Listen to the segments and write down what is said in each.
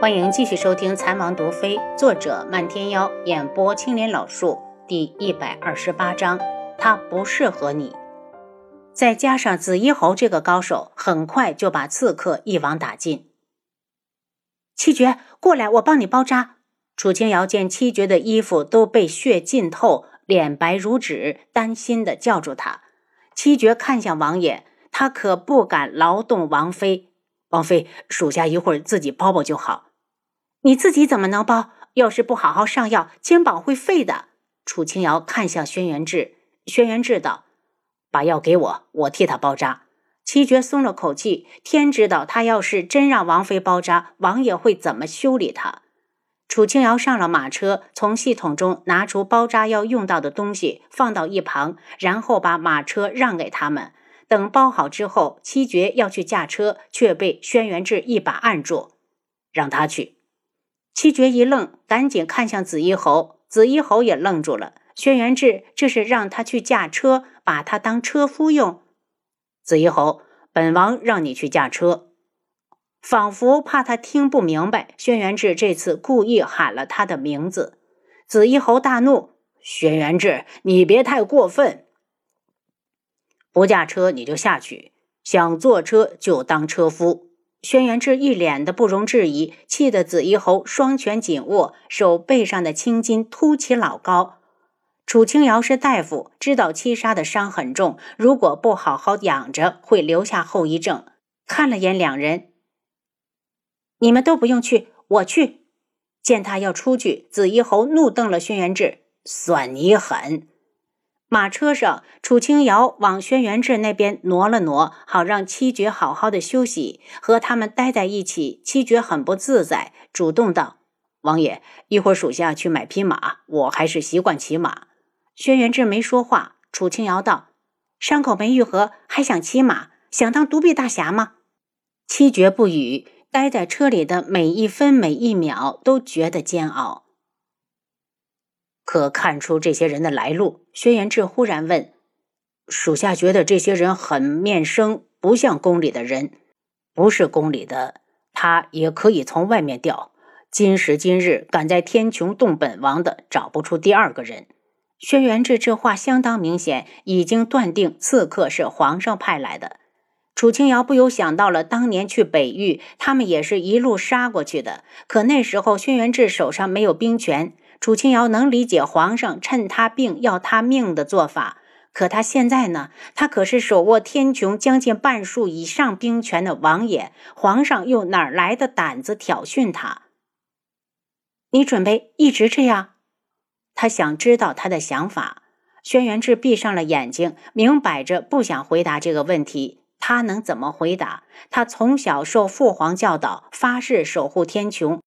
欢迎继续收听《残王毒妃》，作者漫天妖，演播青莲老树，第一百二十八章，他不适合你。再加上紫衣侯这个高手，很快就把刺客一网打尽。七绝，过来，我帮你包扎。楚清瑶见七绝的衣服都被血浸透，脸白如纸，担心的叫住他。七绝看向王爷，他可不敢劳动王妃。王妃，属下一会儿自己包包就好。你自己怎么能包？要是不好好上药，肩膀会废的。楚清瑶看向轩辕志，轩辕志道：“把药给我，我替他包扎。”七绝松了口气，天知道他要是真让王妃包扎，王爷会怎么修理他。楚清瑶上了马车，从系统中拿出包扎要用到的东西，放到一旁，然后把马车让给他们。等包好之后，七绝要去驾车，却被轩辕志一把按住，让他去。七绝一愣，赶紧看向紫衣侯，紫衣侯也愣住了。轩辕志这是让他去驾车，把他当车夫用。紫衣侯，本王让你去驾车，仿佛怕他听不明白。轩辕志这次故意喊了他的名字。紫衣侯大怒：“轩辕志，你别太过分！不驾车你就下去，想坐车就当车夫。”轩辕志一脸的不容置疑，气得紫衣侯双拳紧握，手背上的青筋凸起老高。楚清瑶是大夫，知道七杀的伤很重，如果不好好养着，会留下后遗症。看了眼两人，你们都不用去，我去。见他要出去，紫衣侯怒瞪了轩辕志：“算你狠！”马车上，楚清瑶往轩辕志那边挪了挪，好让七绝好好的休息。和他们待在一起，七绝很不自在，主动道：“王爷，一会儿属下去买匹马，我还是习惯骑马。”轩辕志没说话。楚清瑶道：“伤口没愈合，还想骑马？想当独臂大侠吗？”七绝不语，待在车里的每一分每一秒都觉得煎熬。可看出这些人的来路，轩辕志忽然问：“属下觉得这些人很面生，不像宫里的人。不是宫里的，他也可以从外面调。今时今日，敢在天穹动本王的，找不出第二个人。”轩辕志这话相当明显，已经断定刺客是皇上派来的。楚清瑶不由想到了当年去北域，他们也是一路杀过去的。可那时候，轩辕志手上没有兵权。楚清瑶能理解皇上趁他病要他命的做法，可他现在呢？他可是手握天穹将近半数以上兵权的王爷，皇上又哪来的胆子挑衅他？你准备一直这样？他想知道他的想法。轩辕志闭上了眼睛，明摆着不想回答这个问题。他能怎么回答？他从小受父皇教导，发誓守护天穹。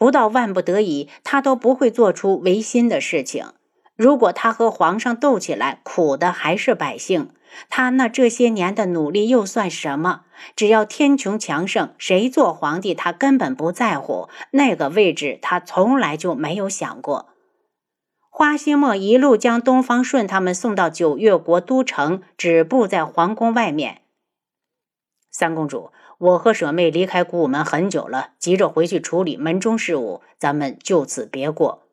不到万不得已，他都不会做出违心的事情。如果他和皇上斗起来，苦的还是百姓。他那这些年的努力又算什么？只要天穹强盛，谁做皇帝他根本不在乎。那个位置他从来就没有想过。花心墨一路将东方顺他们送到九月国都城，止步在皇宫外面。三公主。我和舍妹离开古武门很久了，急着回去处理门中事务，咱们就此别过。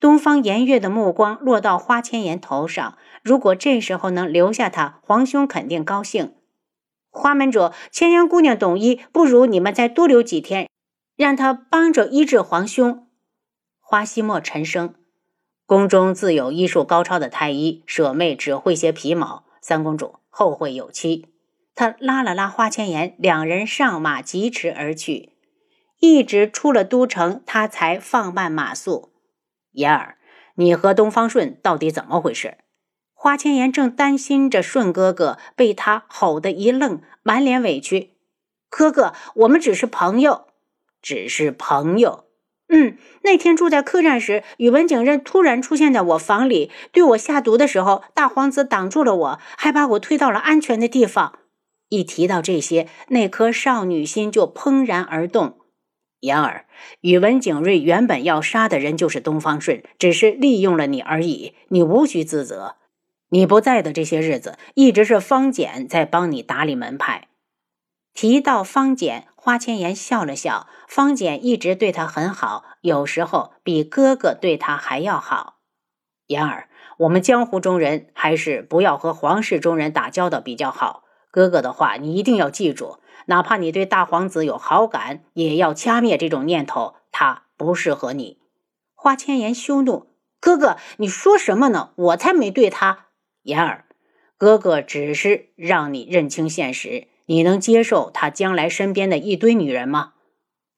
东方颜月的目光落到花千颜头上，如果这时候能留下她，皇兄肯定高兴。花门主，千颜姑娘懂医，不如你们再多留几天，让她帮着医治皇兄。花希墨沉声：“宫中自有医术高超的太医，舍妹只会些皮毛。三公主后会有期。”他拉了拉花千颜，两人上马疾驰而去。一直出了都城，他才放慢马速。言儿，你和东方顺到底怎么回事？花千颜正担心着顺哥哥，被他吼得一愣，满脸委屈。哥哥，我们只是朋友，只是朋友。嗯，那天住在客栈时，宇文景任突然出现在我房里，对我下毒的时候，大皇子挡住了我，还把我推到了安全的地方。一提到这些，那颗少女心就怦然而动。言儿，宇文景睿原本要杀的人就是东方顺，只是利用了你而已，你无需自责。你不在的这些日子，一直是方简在帮你打理门派。提到方简，花千颜笑了笑，方简一直对他很好，有时候比哥哥对他还要好。言儿，我们江湖中人还是不要和皇室中人打交道比较好。哥哥的话，你一定要记住，哪怕你对大皇子有好感，也要掐灭这种念头，他不适合你。花千颜羞怒：“哥哥，你说什么呢？我才没对他。”言儿，哥哥只是让你认清现实。你能接受他将来身边的一堆女人吗？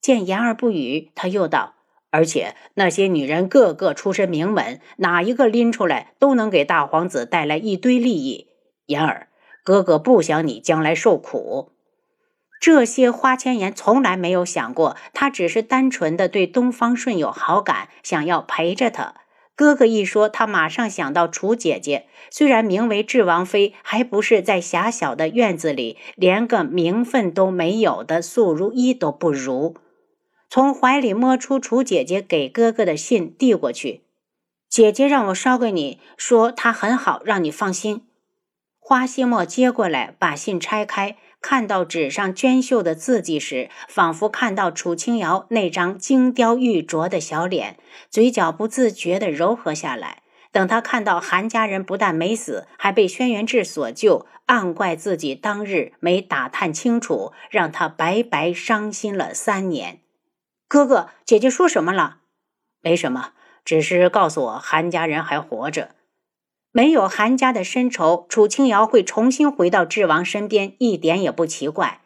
见言儿不语，他又道：“而且那些女人个个出身名门，哪一个拎出来都能给大皇子带来一堆利益。言儿，哥哥不想你将来受苦。这些花千颜从来没有想过，他只是单纯的对东方顺有好感，想要陪着他。”哥哥一说，他马上想到楚姐姐。虽然名为智王妃，还不是在狭小的院子里，连个名分都没有的素如一都不如。从怀里摸出楚姐姐给哥哥的信，递过去：“姐姐让我捎给你，说她很好，让你放心。”花希墨接过来，把信拆开。看到纸上娟秀的字迹时，仿佛看到楚清瑶那张精雕玉琢的小脸，嘴角不自觉地柔和下来。等他看到韩家人不但没死，还被轩辕志所救，暗怪自己当日没打探清楚，让他白白伤心了三年。哥哥，姐姐说什么了？没什么，只是告诉我韩家人还活着。没有韩家的深仇，楚清瑶会重新回到智王身边，一点也不奇怪。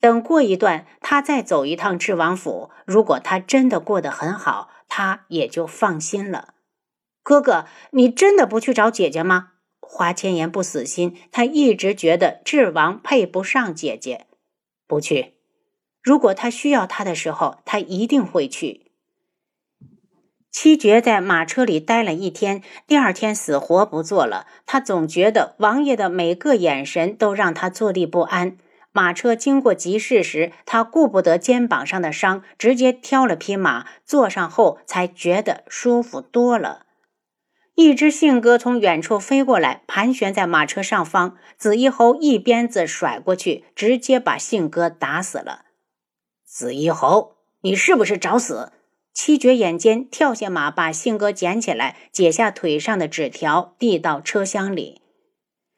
等过一段，他再走一趟智王府。如果他真的过得很好，他也就放心了。哥哥，你真的不去找姐姐吗？花千颜不死心，他一直觉得智王配不上姐姐。不去。如果他需要他的时候，他一定会去。七绝在马车里待了一天，第二天死活不坐了。他总觉得王爷的每个眼神都让他坐立不安。马车经过集市时，他顾不得肩膀上的伤，直接挑了匹马，坐上后才觉得舒服多了。一只信鸽从远处飞过来，盘旋在马车上方。紫衣侯一鞭子甩过去，直接把信鸽打死了。紫衣侯，你是不是找死？七绝眼尖，跳下马，把信鸽捡起来，解下腿上的纸条，递到车厢里。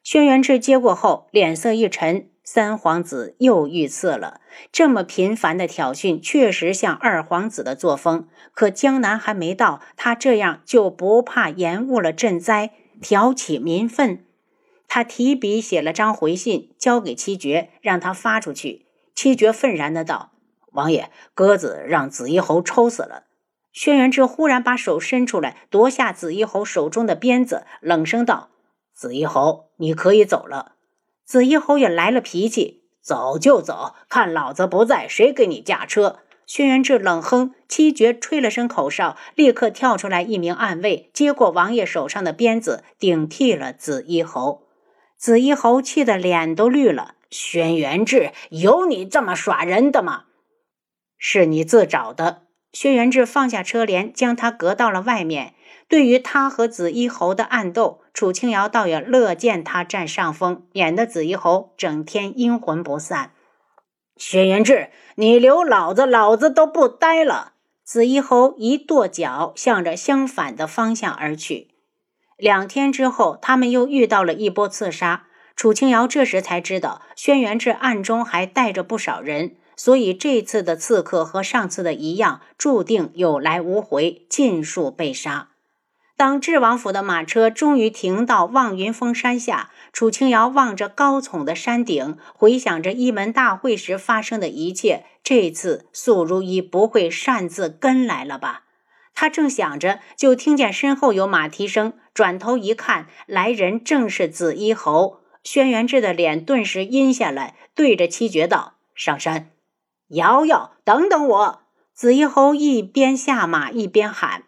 轩辕志接过后，脸色一沉。三皇子又遇刺了，这么频繁的挑衅，确实像二皇子的作风。可江南还没到，他这样就不怕延误了赈灾，挑起民愤？他提笔写了张回信，交给七绝，让他发出去。七绝愤然的道：“王爷，鸽子让紫衣侯抽死了。”轩辕志忽然把手伸出来，夺下紫衣侯手中的鞭子，冷声道：“紫衣侯，你可以走了。”紫衣侯也来了脾气：“走就走，看老子不在，谁给你驾车？”轩辕志冷哼，七绝吹了声口哨，立刻跳出来一名暗卫，接过王爷手上的鞭子，顶替了紫衣侯。紫衣侯气得脸都绿了：“轩辕志，有你这么耍人的吗？是你自找的。”轩辕志放下车帘，将他隔到了外面。对于他和紫衣侯的暗斗，楚清瑶倒也乐见他占上风，免得紫衣侯整天阴魂不散。轩辕志，你留老子，老子都不待了！紫衣侯一跺脚，向着相反的方向而去。两天之后，他们又遇到了一波刺杀。楚清瑶这时才知道，轩辕志暗中还带着不少人。所以这次的刺客和上次的一样，注定有来无回，尽数被杀。当智王府的马车终于停到望云峰山下，楚清瑶望着高耸的山顶，回想着一门大会时发生的一切。这次素如意不会擅自跟来了吧？他正想着，就听见身后有马蹄声，转头一看，来人正是紫衣侯。轩辕志的脸顿时阴下来，对着七绝道：“上山。”瑶瑶，等等我！紫衣侯一边下马一边喊。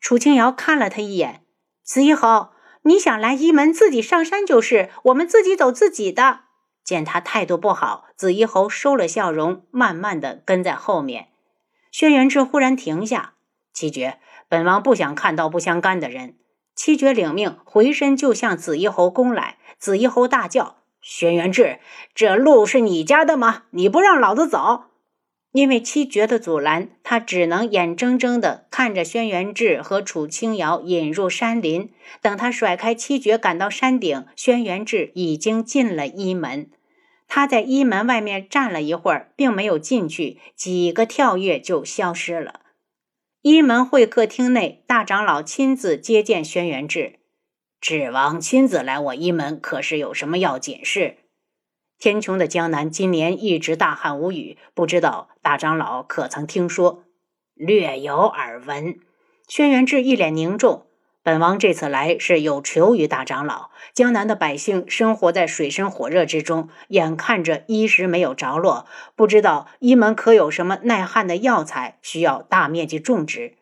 楚清瑶看了他一眼：“紫衣侯，你想来一门，自己上山就是，我们自己走自己的。”见他态度不好，紫衣侯收了笑容，慢慢的跟在后面。轩辕志忽然停下：“七绝，本王不想看到不相干的人。”七绝领命，回身就向紫衣侯攻来。紫衣侯大叫：“轩辕志，这路是你家的吗？你不让老子走！”因为七绝的阻拦，他只能眼睁睁地看着轩辕志和楚清瑶引入山林。等他甩开七绝赶到山顶，轩辕志已经进了一门。他在一门外面站了一会儿，并没有进去，几个跳跃就消失了。一门会客厅内，大长老亲自接见轩辕志。指王亲自来我一门，可是有什么要紧事？天穹的江南今年一直大旱无雨，不知道大长老可曾听说？略有耳闻。轩辕志一脸凝重。本王这次来是有求于大长老。江南的百姓生活在水深火热之中，眼看着衣食没有着落，不知道一门可有什么耐旱的药材，需要大面积种植。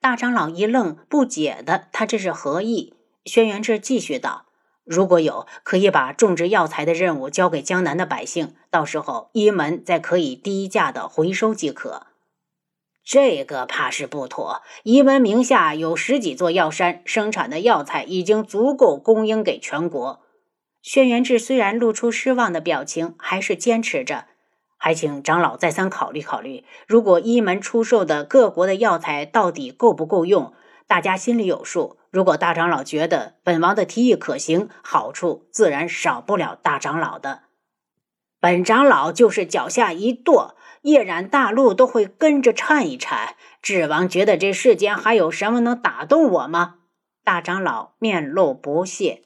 大长老一愣，不解的他这是何意？轩辕志继续道。如果有，可以把种植药材的任务交给江南的百姓，到时候一门再可以低价的回收即可。这个怕是不妥。一门名下有十几座药山，生产的药材已经足够供应给全国。轩辕志虽然露出失望的表情，还是坚持着，还请长老再三考虑考虑。如果一门出售的各国的药材到底够不够用，大家心里有数。如果大长老觉得本王的提议可行，好处自然少不了大长老的。本长老就是脚下一跺，夜染大陆都会跟着颤一颤。智王觉得这世间还有什么能打动我吗？大长老面露不屑。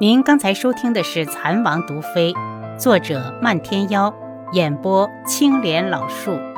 您刚才收听的是《蚕王毒妃》，作者漫天妖，演播青莲老树。